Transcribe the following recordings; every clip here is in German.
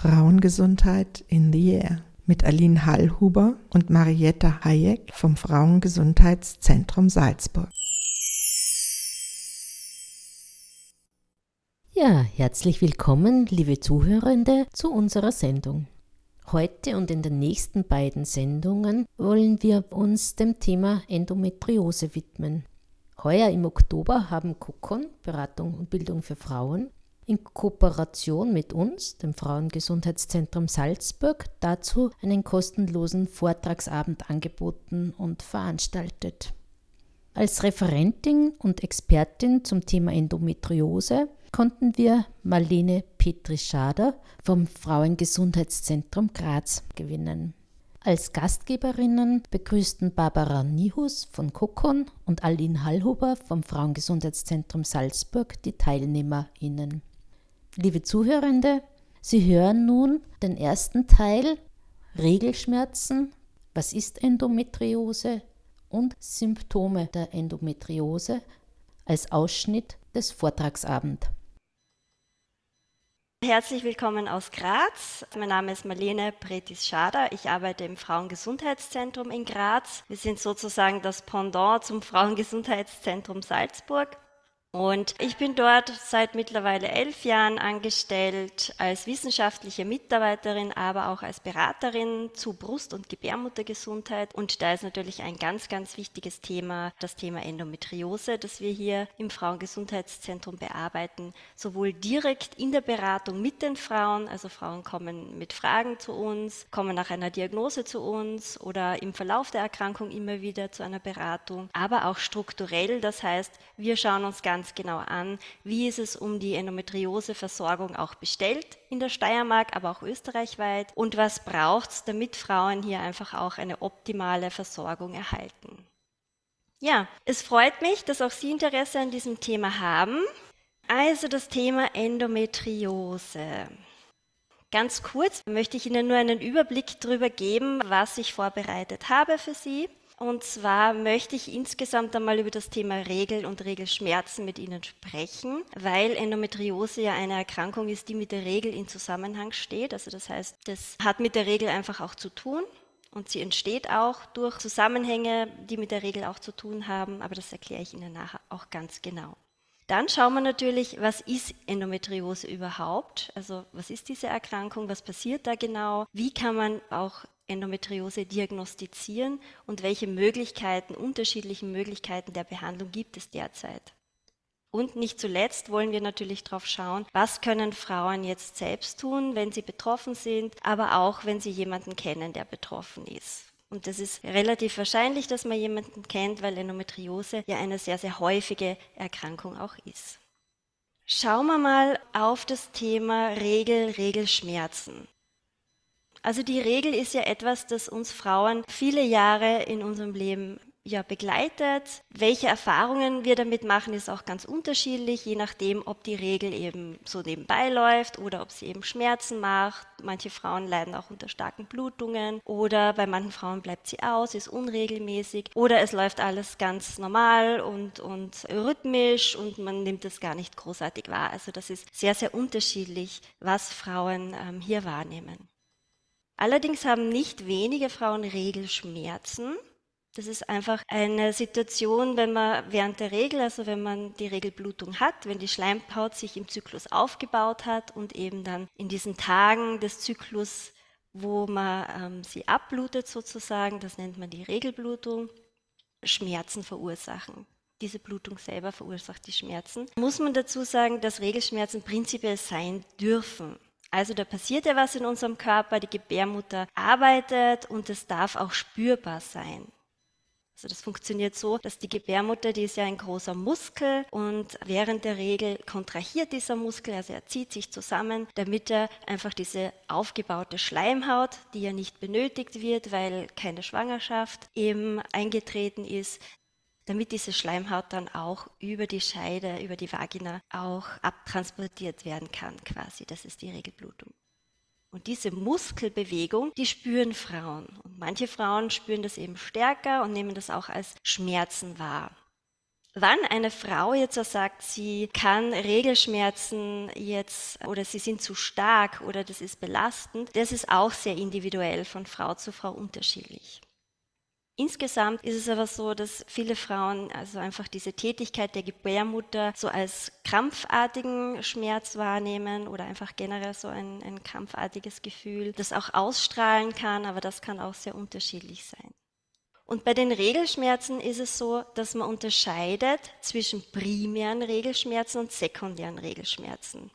Frauengesundheit in the Air mit Aline Hallhuber und Marietta Hayek vom Frauengesundheitszentrum Salzburg. Ja, herzlich willkommen, liebe Zuhörende, zu unserer Sendung. Heute und in den nächsten beiden Sendungen wollen wir uns dem Thema Endometriose widmen. Heuer im Oktober haben Kokon, Beratung und Bildung für Frauen, in Kooperation mit uns, dem Frauengesundheitszentrum Salzburg, dazu einen kostenlosen Vortragsabend angeboten und veranstaltet. Als Referentin und Expertin zum Thema Endometriose konnten wir Marlene Petri-Schader vom Frauengesundheitszentrum Graz gewinnen. Als Gastgeberinnen begrüßten Barbara Nihus von Kokon und Aline Hallhuber vom Frauengesundheitszentrum Salzburg die TeilnehmerInnen. Liebe Zuhörende, Sie hören nun den ersten Teil Regelschmerzen, was ist Endometriose und Symptome der Endometriose als Ausschnitt des Vortragsabends. Herzlich willkommen aus Graz. Mein Name ist Marlene Pretis-Schader. Ich arbeite im Frauengesundheitszentrum in Graz. Wir sind sozusagen das Pendant zum Frauengesundheitszentrum Salzburg. Und ich bin dort seit mittlerweile elf Jahren angestellt als wissenschaftliche Mitarbeiterin, aber auch als Beraterin zu Brust- und Gebärmuttergesundheit. Und da ist natürlich ein ganz, ganz wichtiges Thema das Thema Endometriose, das wir hier im Frauengesundheitszentrum bearbeiten, sowohl direkt in der Beratung mit den Frauen, also Frauen kommen mit Fragen zu uns, kommen nach einer Diagnose zu uns oder im Verlauf der Erkrankung immer wieder zu einer Beratung, aber auch strukturell, das heißt, wir schauen uns ganz ganz genau an, wie ist es um die Endometrioseversorgung auch bestellt in der Steiermark, aber auch österreichweit und was braucht es, damit Frauen hier einfach auch eine optimale Versorgung erhalten. Ja, es freut mich, dass auch Sie Interesse an diesem Thema haben. Also das Thema Endometriose. Ganz kurz möchte ich Ihnen nur einen Überblick darüber geben, was ich vorbereitet habe für Sie. Und zwar möchte ich insgesamt einmal über das Thema Regel und Regelschmerzen mit Ihnen sprechen, weil Endometriose ja eine Erkrankung ist, die mit der Regel in Zusammenhang steht. Also das heißt, das hat mit der Regel einfach auch zu tun. Und sie entsteht auch durch Zusammenhänge, die mit der Regel auch zu tun haben, aber das erkläre ich Ihnen nachher auch ganz genau. Dann schauen wir natürlich, was ist Endometriose überhaupt? Also was ist diese Erkrankung? Was passiert da genau? Wie kann man auch Endometriose diagnostizieren und welche Möglichkeiten, unterschiedlichen Möglichkeiten der Behandlung gibt es derzeit. Und nicht zuletzt wollen wir natürlich darauf schauen, was können Frauen jetzt selbst tun, wenn sie betroffen sind, aber auch wenn sie jemanden kennen, der betroffen ist. Und das ist relativ wahrscheinlich, dass man jemanden kennt, weil Endometriose ja eine sehr, sehr häufige Erkrankung auch ist. Schauen wir mal auf das Thema Regel, Regelschmerzen. Also die Regel ist ja etwas, das uns Frauen viele Jahre in unserem Leben ja begleitet. Welche Erfahrungen wir damit machen, ist auch ganz unterschiedlich, je nachdem, ob die Regel eben so nebenbei läuft oder ob sie eben Schmerzen macht. Manche Frauen leiden auch unter starken Blutungen oder bei manchen Frauen bleibt sie aus, ist unregelmäßig oder es läuft alles ganz normal und, und rhythmisch und man nimmt es gar nicht großartig wahr. Also das ist sehr, sehr unterschiedlich, was Frauen ähm, hier wahrnehmen. Allerdings haben nicht wenige Frauen Regelschmerzen. Das ist einfach eine Situation, wenn man während der Regel, also wenn man die Regelblutung hat, wenn die Schleimpaut sich im Zyklus aufgebaut hat und eben dann in diesen Tagen des Zyklus, wo man ähm, sie abblutet sozusagen, das nennt man die Regelblutung, Schmerzen verursachen. Diese Blutung selber verursacht die Schmerzen. Muss man dazu sagen, dass Regelschmerzen prinzipiell sein dürfen. Also da passiert ja was in unserem Körper, die Gebärmutter arbeitet und es darf auch spürbar sein. Also das funktioniert so, dass die Gebärmutter, die ist ja ein großer Muskel und während der Regel kontrahiert dieser Muskel, also er zieht sich zusammen, damit er einfach diese aufgebaute Schleimhaut, die ja nicht benötigt wird, weil keine Schwangerschaft eben eingetreten ist, damit diese Schleimhaut dann auch über die Scheide, über die Vagina auch abtransportiert werden kann quasi. Das ist die Regelblutung. Und diese Muskelbewegung, die spüren Frauen. Und manche Frauen spüren das eben stärker und nehmen das auch als Schmerzen wahr. Wann eine Frau jetzt sagt, sie kann Regelschmerzen jetzt oder sie sind zu stark oder das ist belastend, das ist auch sehr individuell von Frau zu Frau unterschiedlich. Insgesamt ist es aber so, dass viele Frauen also einfach diese Tätigkeit der Gebärmutter so als krampfartigen Schmerz wahrnehmen oder einfach generell so ein, ein krampfartiges Gefühl, das auch ausstrahlen kann, aber das kann auch sehr unterschiedlich sein. Und bei den Regelschmerzen ist es so, dass man unterscheidet zwischen primären Regelschmerzen und sekundären Regelschmerzen.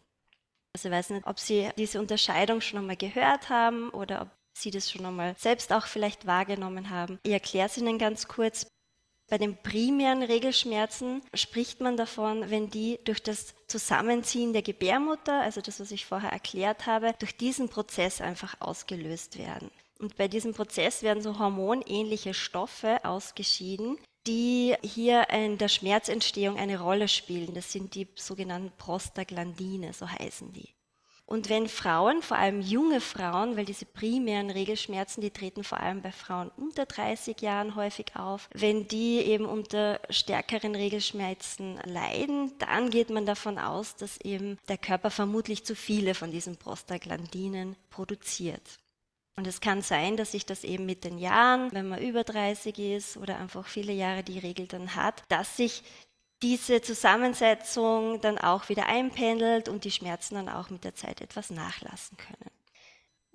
Also ich weiß nicht, ob Sie diese Unterscheidung schon einmal gehört haben oder ob Sie das schon einmal selbst auch vielleicht wahrgenommen haben. Ich erkläre es Ihnen ganz kurz. Bei den primären Regelschmerzen spricht man davon, wenn die durch das Zusammenziehen der Gebärmutter, also das, was ich vorher erklärt habe, durch diesen Prozess einfach ausgelöst werden. Und bei diesem Prozess werden so hormonähnliche Stoffe ausgeschieden, die hier in der Schmerzentstehung eine Rolle spielen. Das sind die sogenannten Prostaglandine, so heißen die. Und wenn Frauen, vor allem junge Frauen, weil diese primären Regelschmerzen, die treten vor allem bei Frauen unter 30 Jahren häufig auf, wenn die eben unter stärkeren Regelschmerzen leiden, dann geht man davon aus, dass eben der Körper vermutlich zu viele von diesen Prostaglandinen produziert. Und es kann sein, dass sich das eben mit den Jahren, wenn man über 30 ist oder einfach viele Jahre die Regel dann hat, dass sich diese Zusammensetzung dann auch wieder einpendelt und die Schmerzen dann auch mit der Zeit etwas nachlassen können.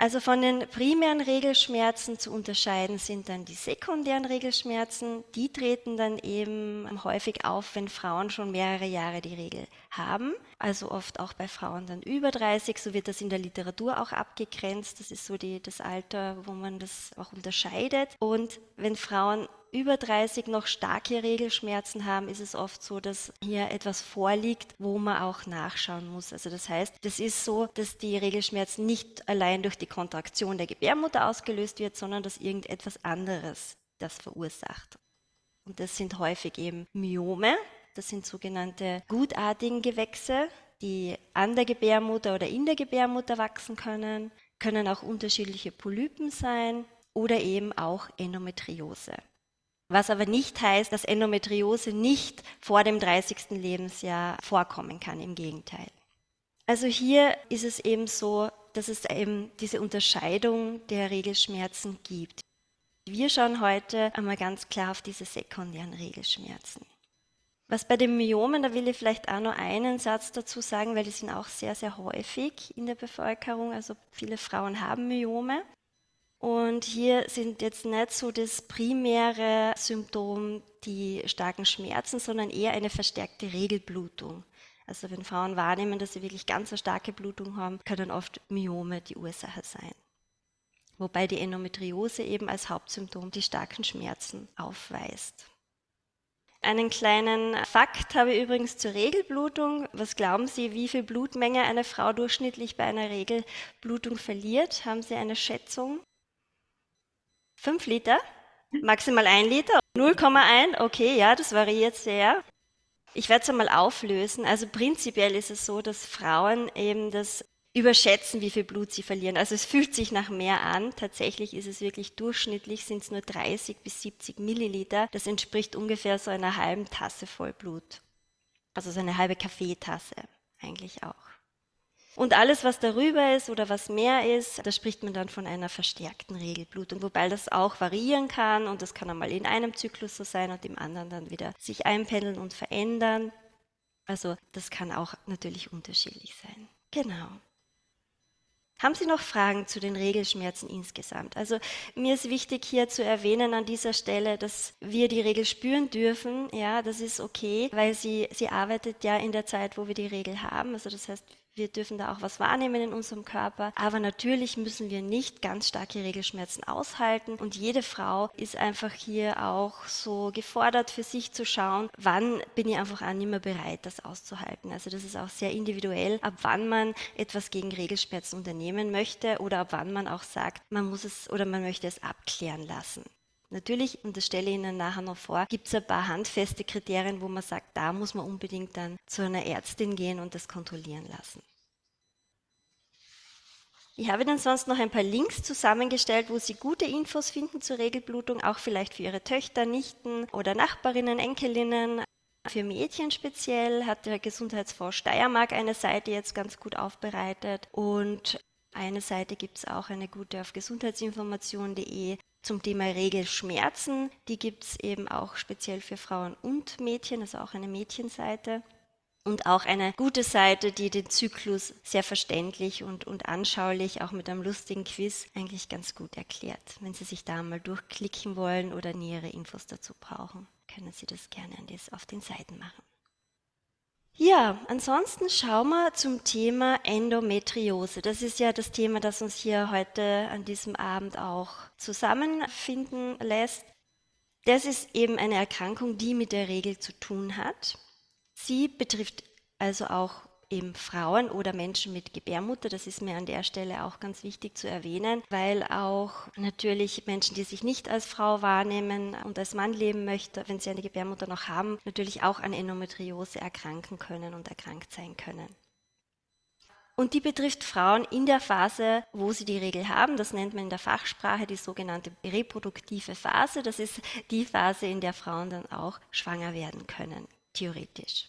Also von den primären Regelschmerzen zu unterscheiden sind dann die sekundären Regelschmerzen. Die treten dann eben häufig auf, wenn Frauen schon mehrere Jahre die Regel haben. Also oft auch bei Frauen dann über 30. So wird das in der Literatur auch abgegrenzt. Das ist so die, das Alter, wo man das auch unterscheidet. Und wenn Frauen über 30 noch starke Regelschmerzen haben, ist es oft so, dass hier etwas vorliegt, wo man auch nachschauen muss. Also das heißt, das ist so, dass die Regelschmerzen nicht allein durch die Kontraktion der Gebärmutter ausgelöst wird, sondern dass irgendetwas anderes das verursacht. Und das sind häufig eben Myome, das sind sogenannte gutartigen Gewächse, die an der Gebärmutter oder in der Gebärmutter wachsen können, können auch unterschiedliche Polypen sein oder eben auch Endometriose. Was aber nicht heißt, dass Endometriose nicht vor dem 30. Lebensjahr vorkommen kann, im Gegenteil. Also hier ist es eben so, dass es eben diese Unterscheidung der Regelschmerzen gibt. Wir schauen heute einmal ganz klar auf diese sekundären Regelschmerzen. Was bei den Myomen, da will ich vielleicht auch noch einen Satz dazu sagen, weil die sind auch sehr, sehr häufig in der Bevölkerung. Also viele Frauen haben Myome. Und hier sind jetzt nicht so das primäre Symptom die starken Schmerzen, sondern eher eine verstärkte Regelblutung. Also wenn Frauen wahrnehmen, dass sie wirklich ganz eine starke Blutung haben, können oft Myome die Ursache sein. Wobei die Endometriose eben als Hauptsymptom die starken Schmerzen aufweist. Einen kleinen Fakt habe ich übrigens zur Regelblutung. Was glauben Sie, wie viel Blutmenge eine Frau durchschnittlich bei einer Regelblutung verliert? Haben Sie eine Schätzung? 5 Liter, maximal 1 Liter, 0,1, okay, ja, das variiert sehr. Ich werde es einmal auflösen. Also prinzipiell ist es so, dass Frauen eben das überschätzen, wie viel Blut sie verlieren. Also es fühlt sich nach mehr an. Tatsächlich ist es wirklich durchschnittlich, sind es nur 30 bis 70 Milliliter. Das entspricht ungefähr so einer halben Tasse voll Blut. Also so eine halbe Kaffeetasse eigentlich auch. Und alles, was darüber ist oder was mehr ist, da spricht man dann von einer verstärkten Regelblutung, wobei das auch variieren kann und das kann einmal in einem Zyklus so sein und im anderen dann wieder sich einpendeln und verändern. Also das kann auch natürlich unterschiedlich sein. Genau. Haben Sie noch Fragen zu den Regelschmerzen insgesamt? Also mir ist wichtig hier zu erwähnen an dieser Stelle, dass wir die Regel spüren dürfen. Ja, das ist okay, weil sie, sie arbeitet ja in der Zeit, wo wir die Regel haben. Also das heißt, wir dürfen da auch was wahrnehmen in unserem Körper. Aber natürlich müssen wir nicht ganz starke Regelschmerzen aushalten. Und jede Frau ist einfach hier auch so gefordert, für sich zu schauen, wann bin ich einfach auch nicht mehr bereit, das auszuhalten. Also das ist auch sehr individuell, ab wann man etwas gegen Regelschmerzen unternehmen möchte oder ab wann man auch sagt, man muss es oder man möchte es abklären lassen. Natürlich, und das stelle ich Ihnen nachher noch vor, gibt es ein paar handfeste Kriterien, wo man sagt, da muss man unbedingt dann zu einer Ärztin gehen und das kontrollieren lassen. Ich habe Ihnen sonst noch ein paar Links zusammengestellt, wo Sie gute Infos finden zur Regelblutung, auch vielleicht für Ihre Töchter, Nichten oder Nachbarinnen, Enkelinnen. Für Mädchen speziell hat der Gesundheitsfonds Steiermark eine Seite jetzt ganz gut aufbereitet und eine Seite gibt es auch, eine gute auf gesundheitsinformation.de zum Thema Regelschmerzen. Die gibt es eben auch speziell für Frauen und Mädchen, also auch eine Mädchenseite. Und auch eine gute Seite, die den Zyklus sehr verständlich und, und anschaulich, auch mit einem lustigen Quiz, eigentlich ganz gut erklärt. Wenn Sie sich da mal durchklicken wollen oder nähere Infos dazu brauchen, können Sie das gerne auf den Seiten machen. Ja, ansonsten schauen wir zum Thema Endometriose. Das ist ja das Thema, das uns hier heute an diesem Abend auch zusammenfinden lässt. Das ist eben eine Erkrankung, die mit der Regel zu tun hat. Sie betrifft also auch eben Frauen oder Menschen mit Gebärmutter. Das ist mir an der Stelle auch ganz wichtig zu erwähnen, weil auch natürlich Menschen, die sich nicht als Frau wahrnehmen und als Mann leben möchten, wenn sie eine Gebärmutter noch haben, natürlich auch an Endometriose erkranken können und erkrankt sein können. Und die betrifft Frauen in der Phase, wo sie die Regel haben. Das nennt man in der Fachsprache die sogenannte reproduktive Phase. Das ist die Phase, in der Frauen dann auch schwanger werden können, theoretisch.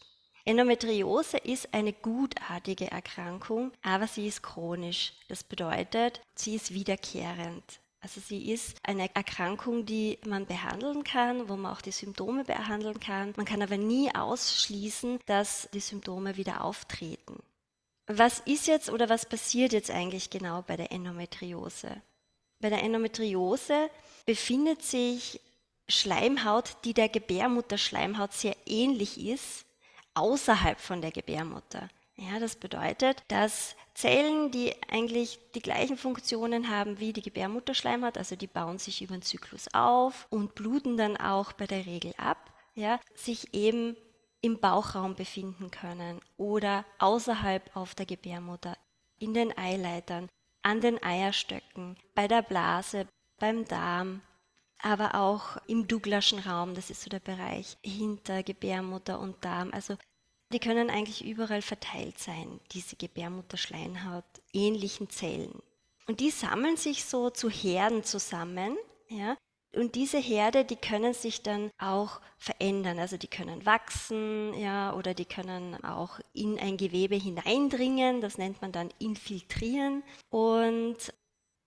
Endometriose ist eine gutartige Erkrankung, aber sie ist chronisch. Das bedeutet, sie ist wiederkehrend. Also sie ist eine Erkrankung, die man behandeln kann, wo man auch die Symptome behandeln kann. Man kann aber nie ausschließen, dass die Symptome wieder auftreten. Was ist jetzt oder was passiert jetzt eigentlich genau bei der Endometriose? Bei der Endometriose befindet sich Schleimhaut, die der Gebärmutterschleimhaut sehr ähnlich ist, außerhalb von der Gebärmutter. Ja, das bedeutet, dass Zellen, die eigentlich die gleichen Funktionen haben wie die Gebärmutterschleimhaut, also die bauen sich über den Zyklus auf und bluten dann auch bei der Regel ab, ja, sich eben im Bauchraum befinden können oder außerhalb auf der Gebärmutter, in den Eileitern, an den Eierstöcken, bei der Blase, beim Darm, aber auch im Douglaschen Raum, das ist so der Bereich hinter Gebärmutter und Darm. Also die können eigentlich überall verteilt sein, diese Gebärmutterschleimhaut ähnlichen Zellen. Und die sammeln sich so zu Herden zusammen, ja, und diese Herde, die können sich dann auch verändern. Also die können wachsen, ja, oder die können auch in ein Gewebe hineindringen. Das nennt man dann infiltrieren. Und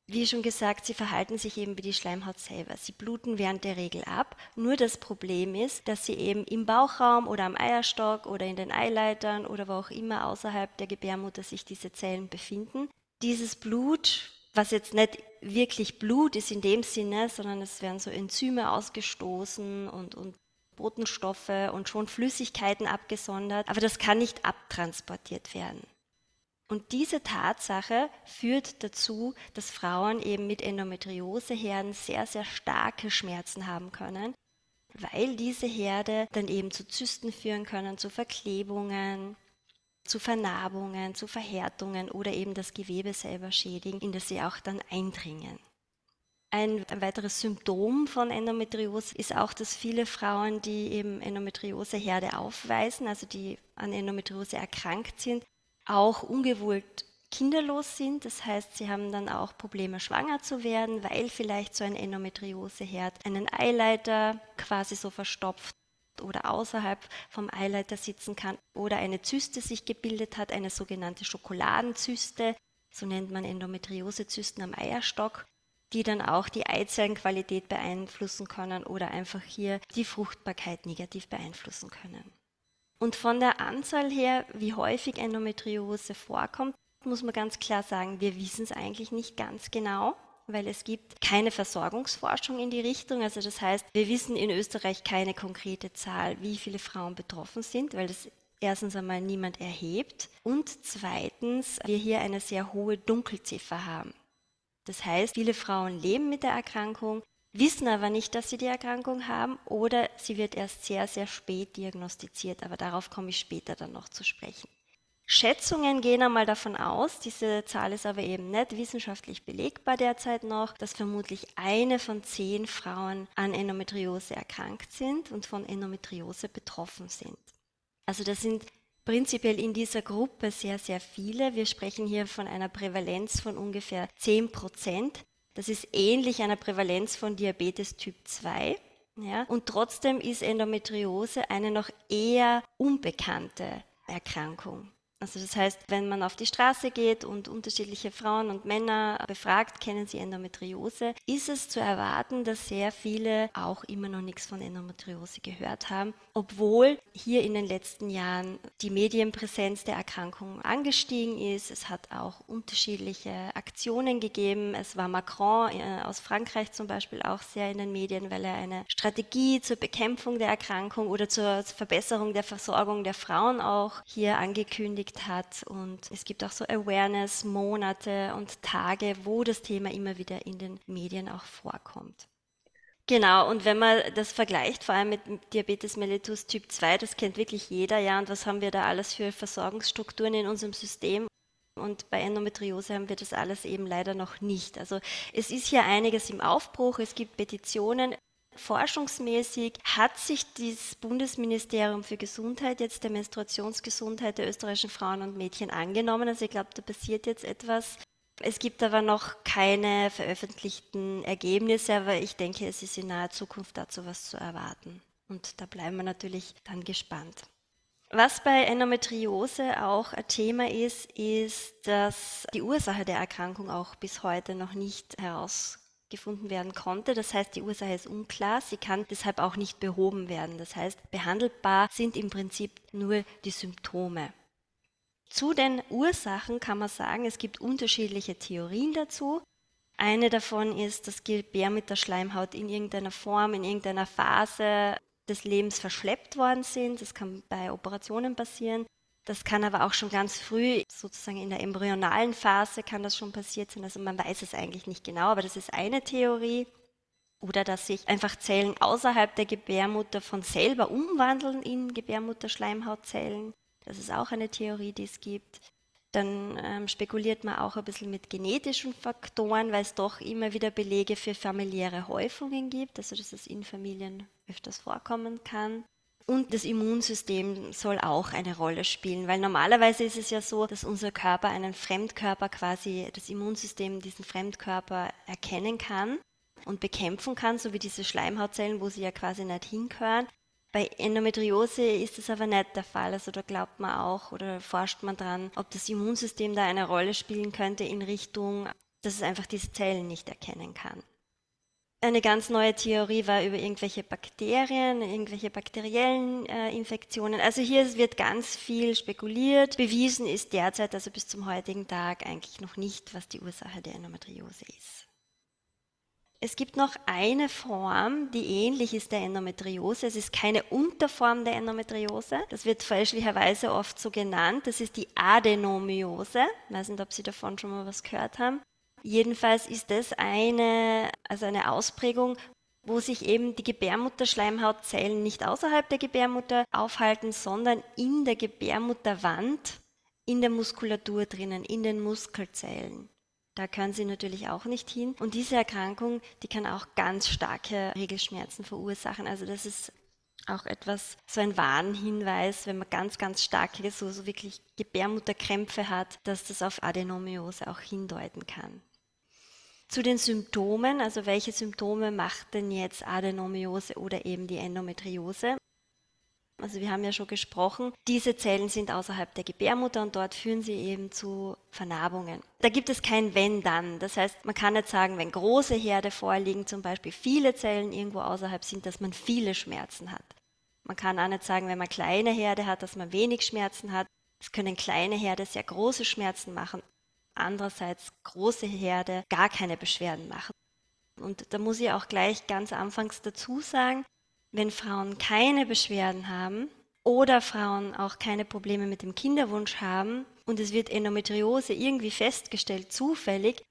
wie schon gesagt, sie verhalten sich eben wie die Schleimhaut selber. Sie bluten während der Regel ab. Nur das Problem ist, dass sie eben im Bauchraum oder am Eierstock oder in den Eileitern oder wo auch immer außerhalb der Gebärmutter sich diese Zellen befinden. Dieses Blut, was jetzt nicht wirklich Blut ist in dem Sinne, sondern es werden so Enzyme ausgestoßen und, und Botenstoffe und schon Flüssigkeiten abgesondert, aber das kann nicht abtransportiert werden. Und diese Tatsache führt dazu, dass Frauen eben mit Endometrioseherden sehr, sehr starke Schmerzen haben können, weil diese Herde dann eben zu Zysten führen können, zu Verklebungen, zu Vernarbungen, zu Verhärtungen oder eben das Gewebe selber schädigen, in das sie auch dann eindringen. Ein, ein, weiteres Symptom von Endometriose ist auch, dass viele Frauen, die eben Endometrioseherde aufweisen, also die an Endometriose erkrankt sind, auch ungewollt kinderlos sind. Das heißt, sie haben dann auch Probleme, schwanger zu werden, weil vielleicht so ein Endometrioseherd einen Eileiter quasi so verstopft oder außerhalb vom Eileiter sitzen kann oder eine Zyste sich gebildet hat, eine sogenannte Schokoladenzyste, so nennt man Endometriosezysten am Eierstock, die dann auch die Eizellenqualität beeinflussen können oder einfach hier die Fruchtbarkeit negativ beeinflussen können. Und von der Anzahl her, wie häufig Endometriose vorkommt, muss man ganz klar sagen, wir wissen es eigentlich nicht ganz genau, weil es gibt keine Versorgungsforschung in die Richtung. Also das heißt, wir wissen in Österreich keine konkrete Zahl, wie viele Frauen betroffen sind, weil das erstens einmal niemand erhebt und zweitens wir hier eine sehr hohe Dunkelziffer haben. Das heißt, viele Frauen leben mit der Erkrankung, wissen aber nicht, dass sie die Erkrankung haben oder sie wird erst sehr, sehr spät diagnostiziert, aber darauf komme ich später dann noch zu sprechen. Schätzungen gehen einmal davon aus, diese Zahl ist aber eben nicht wissenschaftlich belegbar derzeit noch, dass vermutlich eine von zehn Frauen an Endometriose erkrankt sind und von Endometriose betroffen sind. Also das sind prinzipiell in dieser Gruppe sehr, sehr viele. Wir sprechen hier von einer Prävalenz von ungefähr 10 Prozent. Das ist ähnlich einer Prävalenz von Diabetes Typ 2. Ja? Und trotzdem ist Endometriose eine noch eher unbekannte Erkrankung. Also das heißt, wenn man auf die Straße geht und unterschiedliche Frauen und Männer befragt, kennen sie Endometriose, ist es zu erwarten, dass sehr viele auch immer noch nichts von Endometriose gehört haben, obwohl hier in den letzten Jahren die Medienpräsenz der Erkrankung angestiegen ist. Es hat auch unterschiedliche Aktionen gegeben. Es war Macron äh, aus Frankreich zum Beispiel auch sehr in den Medien, weil er eine Strategie zur Bekämpfung der Erkrankung oder zur Verbesserung der Versorgung der Frauen auch hier angekündigt geprägt hat. Und es gibt auch so Awareness-Monate und Tage, wo das Thema immer wieder in den Medien auch vorkommt. Genau, und wenn man das vergleicht, vor allem mit Diabetes mellitus Typ 2, das kennt wirklich jeder, ja, und was haben wir da alles für Versorgungsstrukturen in unserem System? Und bei Endometriose haben wir das alles eben leider noch nicht. Also es ist hier einiges im Aufbruch, es gibt Petitionen, Forschungsmäßig hat sich das Bundesministerium für Gesundheit jetzt der Menstruationsgesundheit der österreichischen Frauen und Mädchen angenommen. Also ich glaube, da passiert jetzt etwas. Es gibt aber noch keine veröffentlichten Ergebnisse, aber ich denke, es ist in naher Zukunft dazu was zu erwarten. Und da bleiben wir natürlich dann gespannt. Was bei Endometriose auch ein Thema ist, ist, dass die Ursache der Erkrankung auch bis heute noch nicht heraus gefunden werden konnte. Das heißt, die Ursache ist unklar, sie kann deshalb auch nicht behoben werden. Das heißt, behandelbar sind im Prinzip nur die Symptome. Zu den Ursachen kann man sagen, es gibt unterschiedliche Theorien dazu. Eine davon ist, dass Gebärmutterschleimhaut in irgendeiner Form, in irgendeiner Phase des Lebens verschleppt worden sind. Das kann bei Operationen passieren. Das kann aber auch schon ganz früh, sozusagen in der embryonalen Phase, kann das schon passiert sein. Also man weiß es eigentlich nicht genau, aber das ist eine Theorie. Oder dass sich einfach Zellen außerhalb der Gebärmutter von selber umwandeln in Gebärmutterschleimhautzellen. Das ist auch eine Theorie, die es gibt. Dann ähm, spekuliert man auch ein bisschen mit genetischen Faktoren, weil es doch immer wieder Belege für familiäre Häufungen gibt, also dass es in Familien öfters vorkommen kann. Und das Immunsystem soll auch eine Rolle spielen, weil normalerweise ist es ja so, dass unser Körper einen Fremdkörper quasi, das Immunsystem diesen Fremdkörper erkennen kann und bekämpfen kann, so wie diese Schleimhautzellen, wo sie ja quasi nicht hingehören. Bei Endometriose ist das aber nicht der Fall. Also da glaubt man auch oder forscht man dran, ob das Immunsystem da eine Rolle spielen könnte in Richtung, dass es einfach diese Zellen nicht erkennen kann. Eine ganz neue Theorie war über irgendwelche Bakterien, irgendwelche bakteriellen äh, Infektionen. Also hier wird ganz viel spekuliert. Bewiesen ist derzeit, also bis zum heutigen Tag, eigentlich noch nicht, was die Ursache der Endometriose ist. Es gibt noch eine Form, die ähnlich ist der Endometriose. Es ist keine Unterform der Endometriose. Das wird fälschlicherweise oft so genannt. Das ist die Adenomiose. Ich weiß nicht, ob Sie davon schon mal was gehört haben. Jedenfalls ist das eine, also eine Ausprägung, wo sich eben die Gebärmutterschleimhautzellen nicht außerhalb der Gebärmutter aufhalten, sondern in der Gebärmutterwand, in der Muskulatur drinnen, in den Muskelzellen. Da können sie natürlich auch nicht hin. Und diese Erkrankung, die kann auch ganz starke Regelschmerzen verursachen. Also das ist auch etwas, so ein Warnhinweis, wenn man ganz, ganz starke, so, so wirklich Gebärmutterkrämpfe hat, dass das auf Adenomiose auch hindeuten kann. Zu den Symptomen, also welche Symptome macht denn jetzt Adenomiose oder eben die Endometriose? Also wir haben ja schon gesprochen, diese Zellen sind außerhalb der Gebärmutter und dort führen sie eben zu Vernarbungen. Da gibt es kein Wenn-Dann. Das heißt, man kann nicht sagen, wenn große Herde vorliegen, zum Beispiel viele Zellen irgendwo außerhalb sind, dass man viele Schmerzen hat. Man kann auch nicht sagen, wenn man kleine Herde hat, dass man wenig Schmerzen hat. Es können kleine Herde sehr große Schmerzen machen andererseits große Herde gar keine Beschwerden machen. Und da muss ich auch gleich ganz anfangs dazu sagen, wenn Frauen keine Beschwerden haben oder Frauen auch keine Probleme mit dem Kinderwunsch haben und es wird Endometriose irgendwie festgestellt, zufällig,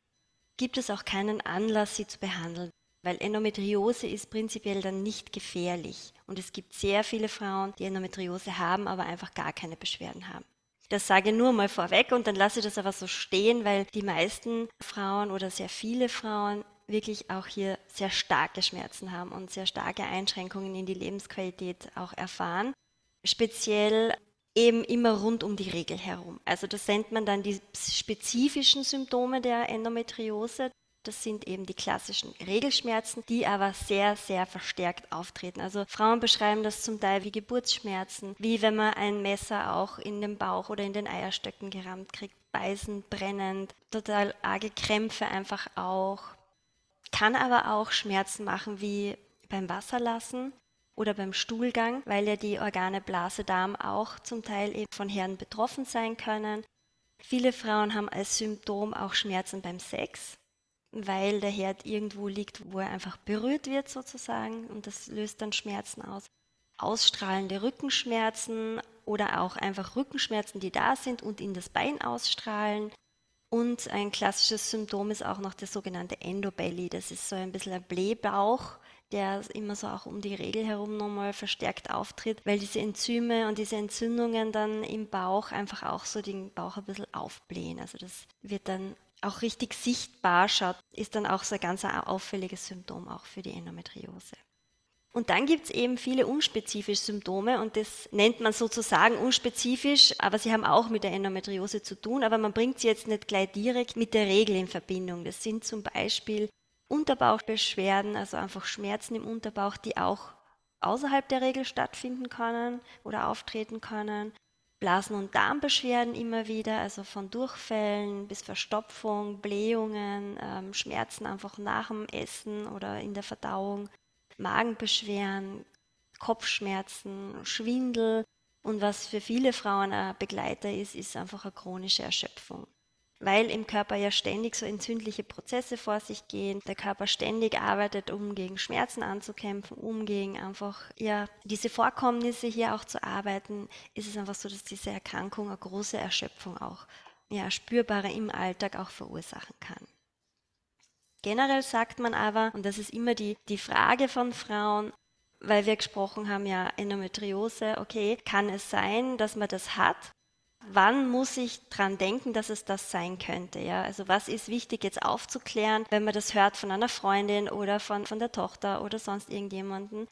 gibt es auch keinen Anlass, sie zu behandeln. Weil Endometriose ist prinzipiell dann nicht gefährlich. Und es gibt sehr viele Frauen, die Endometriose haben, aber einfach gar keine Beschwerden haben. Das sage ich nur mal vorweg und dann lasse ich das aber so stehen, weil die meisten Frauen oder sehr viele Frauen wirklich auch hier sehr starke Schmerzen haben und sehr starke Einschränkungen in die Lebensqualität auch erfahren. Speziell eben immer rund um die Regel herum. Also das nennt man dann die spezifischen Symptome der Endometriose. Das sind eben die klassischen Regelschmerzen, die aber sehr, sehr verstärkt auftreten. Also Frauen beschreiben das zum Teil wie Geburtsschmerzen, wie wenn man ein Messer auch in den Bauch oder in den Eierstöcken gerammt kriegt, beißend, brennend, total arge Krämpfe einfach auch. Kann aber auch Schmerzen machen wie beim Wasserlassen oder beim Stuhlgang, weil ja die Organe Blase, Darm auch zum Teil eben von Herren betroffen sein können. Viele Frauen haben als Symptom auch Schmerzen beim Sex weil der Herd irgendwo liegt, wo er einfach berührt wird sozusagen und das löst dann Schmerzen aus. Ausstrahlende Rückenschmerzen oder auch einfach Rückenschmerzen, die da sind und in das Bein ausstrahlen. Und ein klassisches Symptom ist auch noch der sogenannte Endobelly. Das ist so ein bisschen ein Blähbauch, der immer so auch um die Regel herum nochmal verstärkt auftritt, weil diese Enzyme und diese Entzündungen dann im Bauch einfach auch so den Bauch ein bisschen aufblähen. Also das wird dann auch richtig sichtbar schaut, ist dann auch so ein ganz auffälliges Symptom auch für die Endometriose. Und dann gibt es eben viele unspezifische Symptome und das nennt man sozusagen unspezifisch, aber sie haben auch mit der Endometriose zu tun, aber man bringt sie jetzt nicht gleich direkt mit der Regel in Verbindung. Das sind zum Beispiel Unterbauchbeschwerden, also einfach Schmerzen im Unterbauch, die auch außerhalb der Regel stattfinden können oder auftreten können. Blasen- und Darmbeschwerden immer wieder, also von Durchfällen bis Verstopfung, Blähungen, ähm, Schmerzen einfach nach dem Essen oder in der Verdauung, Magenbeschwerden, Kopfschmerzen, Schwindel. Und was für viele Frauen ein Begleiter ist, ist einfach eine chronische Erschöpfung weil im Körper ja ständig so entzündliche Prozesse vor sich gehen, der Körper ständig arbeitet, um gegen Schmerzen anzukämpfen, um gegen einfach ja diese Vorkommnisse hier auch zu arbeiten, ist es einfach so, dass diese Erkrankung eine große Erschöpfung auch ja spürbare im Alltag auch verursachen kann. Generell sagt man aber, und das ist immer die, die Frage von Frauen, weil wir gesprochen haben, ja, Endometriose, okay, kann es sein, dass man das hat wann muss ich dran denken, dass es das sein könnte? Ja? Also was ist wichtig jetzt aufzuklären, wenn man das hört von einer Freundin oder von, von der Tochter oder sonst irgendjemanden,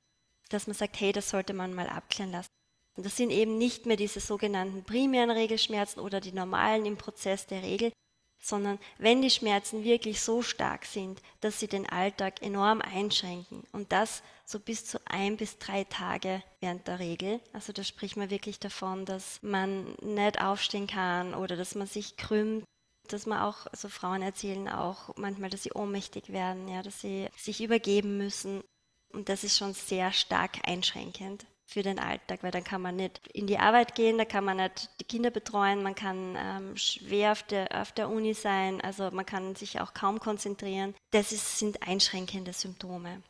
dass man sagt, hey, das sollte man mal abklären lassen. Und das sind eben nicht mehr diese sogenannten primären Regelschmerzen oder die normalen im Prozess der Regel, sondern wenn die Schmerzen wirklich so stark sind, dass sie den Alltag enorm einschränken und das so bis zu ein bis drei Tage während der Regel. Also da spricht man wirklich davon, dass man nicht aufstehen kann oder dass man sich krümmt, dass man auch, also Frauen erzählen auch manchmal, dass sie ohnmächtig werden, ja, dass sie sich übergeben müssen. Und das ist schon sehr stark einschränkend für den Alltag, weil dann kann man nicht in die Arbeit gehen, da kann man nicht die Kinder betreuen, man kann ähm, schwer auf der, auf der Uni sein, also man kann sich auch kaum konzentrieren. Das ist, sind einschränkende Symptome.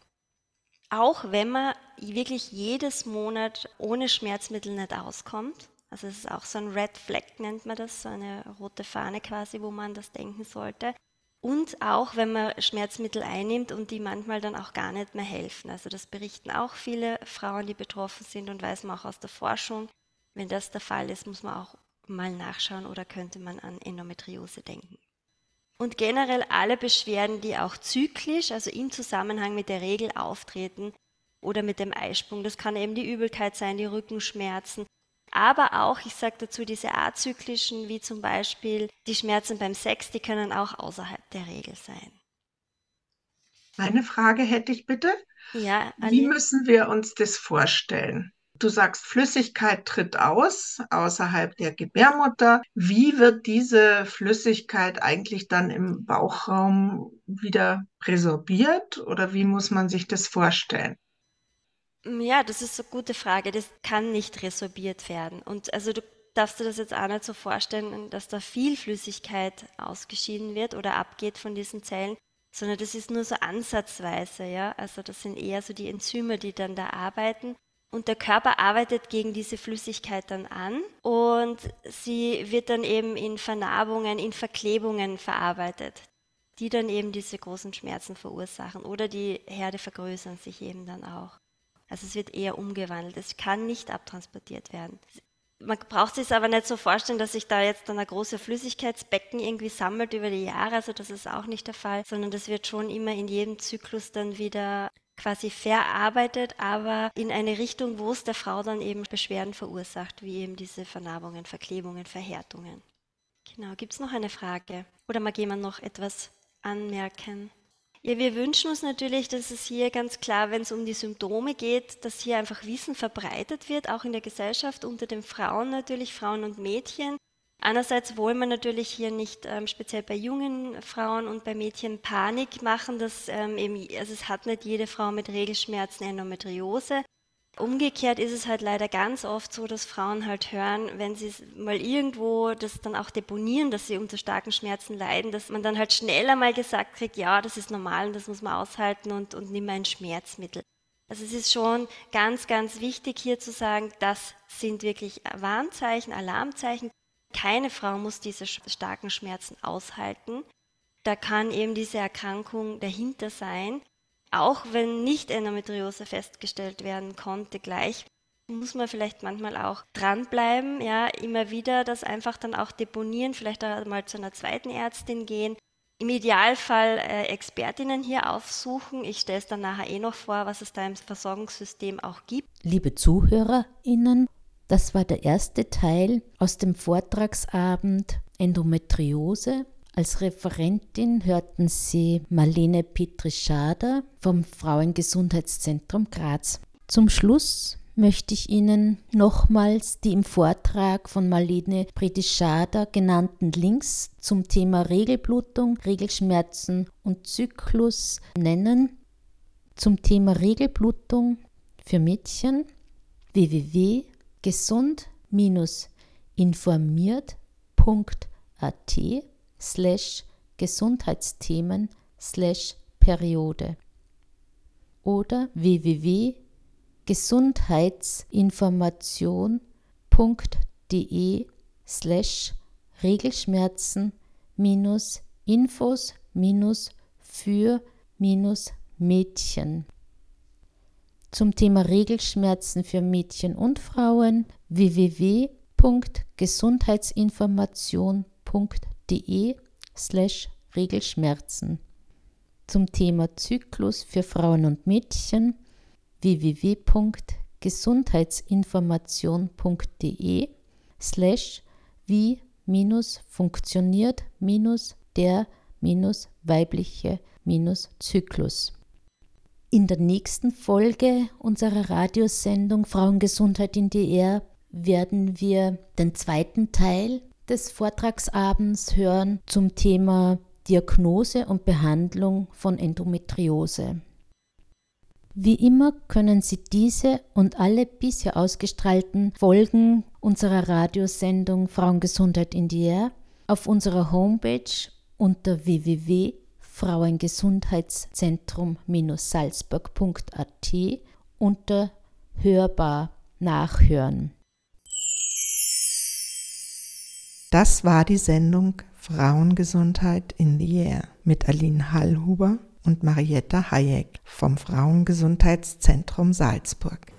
Auch wenn man wirklich jedes Monat ohne Schmerzmittel nicht auskommt, also es ist auch so ein Red Flag nennt man das, so eine rote Fahne quasi, wo man das denken sollte. Und auch wenn man Schmerzmittel einnimmt und die manchmal dann auch gar nicht mehr helfen. Also das berichten auch viele Frauen, die betroffen sind und weiß man auch aus der Forschung. Wenn das der Fall ist, muss man auch mal nachschauen oder könnte man an Endometriose denken. Und generell alle Beschwerden, die auch zyklisch, also im Zusammenhang mit der Regel auftreten oder mit dem Eisprung. Das kann eben die Übelkeit sein, die Rückenschmerzen, aber auch, ich sage dazu, diese azyklischen, wie zum Beispiel die Schmerzen beim Sex, die können auch außerhalb der Regel sein. Eine Frage hätte ich bitte. Ja, Wie müssen wir uns das vorstellen? Du sagst, Flüssigkeit tritt aus außerhalb der Gebärmutter. Wie wird diese Flüssigkeit eigentlich dann im Bauchraum wieder resorbiert oder wie muss man sich das vorstellen? Ja, das ist eine gute Frage. Das kann nicht resorbiert werden. Und also du darfst dir das jetzt auch nicht so vorstellen, dass da viel Flüssigkeit ausgeschieden wird oder abgeht von diesen Zellen, sondern das ist nur so ansatzweise, ja. Also das sind eher so die Enzyme, die dann da arbeiten. Und der Körper arbeitet gegen diese Flüssigkeit dann an und sie wird dann eben in Vernarbungen, in Verklebungen verarbeitet, die dann eben diese großen Schmerzen verursachen oder die Herde vergrößern sich eben dann auch. Also es wird eher umgewandelt. Es kann nicht abtransportiert werden. Man braucht sich aber nicht so vorstellen, dass sich da jetzt dann ein großes Flüssigkeitsbecken irgendwie sammelt über die Jahre. Also das ist auch nicht der Fall, sondern das wird schon immer in jedem Zyklus dann wieder quasi verarbeitet, aber in eine Richtung, wo es der Frau dann eben Beschwerden verursacht, wie eben diese Vernarbungen, Verklebungen, Verhärtungen. Genau, gibt es noch eine Frage? Oder mag jemand noch etwas anmerken? Ja, wir wünschen uns natürlich, dass es hier ganz klar, wenn es um die Symptome geht, dass hier einfach Wissen verbreitet wird, auch in der Gesellschaft, unter den Frauen natürlich, Frauen und Mädchen. Einerseits wollen wir natürlich hier nicht ähm, speziell bei jungen Frauen und bei Mädchen Panik machen, dass ähm, eben, also es hat nicht jede Frau mit Regelschmerzen Endometriose. Umgekehrt ist es halt leider ganz oft so, dass Frauen halt hören, wenn sie mal irgendwo das dann auch deponieren, dass sie unter starken Schmerzen leiden, dass man dann halt schneller mal gesagt kriegt, ja, das ist normal und das muss man aushalten und, und nimm ein Schmerzmittel. Also es ist schon ganz, ganz wichtig hier zu sagen, das sind wirklich Warnzeichen, Alarmzeichen. Keine Frau muss diese starken Schmerzen aushalten. Da kann eben diese Erkrankung dahinter sein. Auch wenn nicht Endometriose festgestellt werden konnte gleich, muss man vielleicht manchmal auch dranbleiben, ja, immer wieder das einfach dann auch deponieren, vielleicht auch mal zu einer zweiten Ärztin gehen. Im Idealfall äh, Expertinnen hier aufsuchen. Ich stelle es dann nachher eh noch vor, was es da im Versorgungssystem auch gibt. Liebe ZuhörerInnen, das war der erste Teil aus dem Vortragsabend Endometriose als Referentin hörten Sie Marlene Petrischada vom Frauengesundheitszentrum Graz. Zum Schluss möchte ich Ihnen nochmals die im Vortrag von Marlene Petrischada genannten Links zum Thema Regelblutung, Regelschmerzen und Zyklus nennen. Zum Thema Regelblutung für Mädchen www.gesund-informiert.at slash Gesundheitsthemen slash Periode oder www.gesundheitsinformation.de slash Regelschmerzen minus Infos minus für minus Mädchen. Zum Thema Regelschmerzen für Mädchen und Frauen www.gesundheitsinformation.de www.zyklus.de slash Regelschmerzen. Zum Thema Zyklus für Frauen und Mädchen www.gesundheitsinformation.de slash wie minus funktioniert minus der minus weibliche minus Zyklus. In der nächsten Folge unserer Radiosendung Frauengesundheit in DR werden wir den zweiten Teil des Vortragsabends hören zum Thema Diagnose und Behandlung von Endometriose. Wie immer können Sie diese und alle bisher ausgestrahlten Folgen unserer Radiosendung Frauengesundheit in die Air auf unserer Homepage unter www.frauengesundheitszentrum-salzburg.at unter Hörbar nachhören. Das war die Sendung Frauengesundheit in the Air mit Aline Hallhuber und Marietta Hayek vom Frauengesundheitszentrum Salzburg.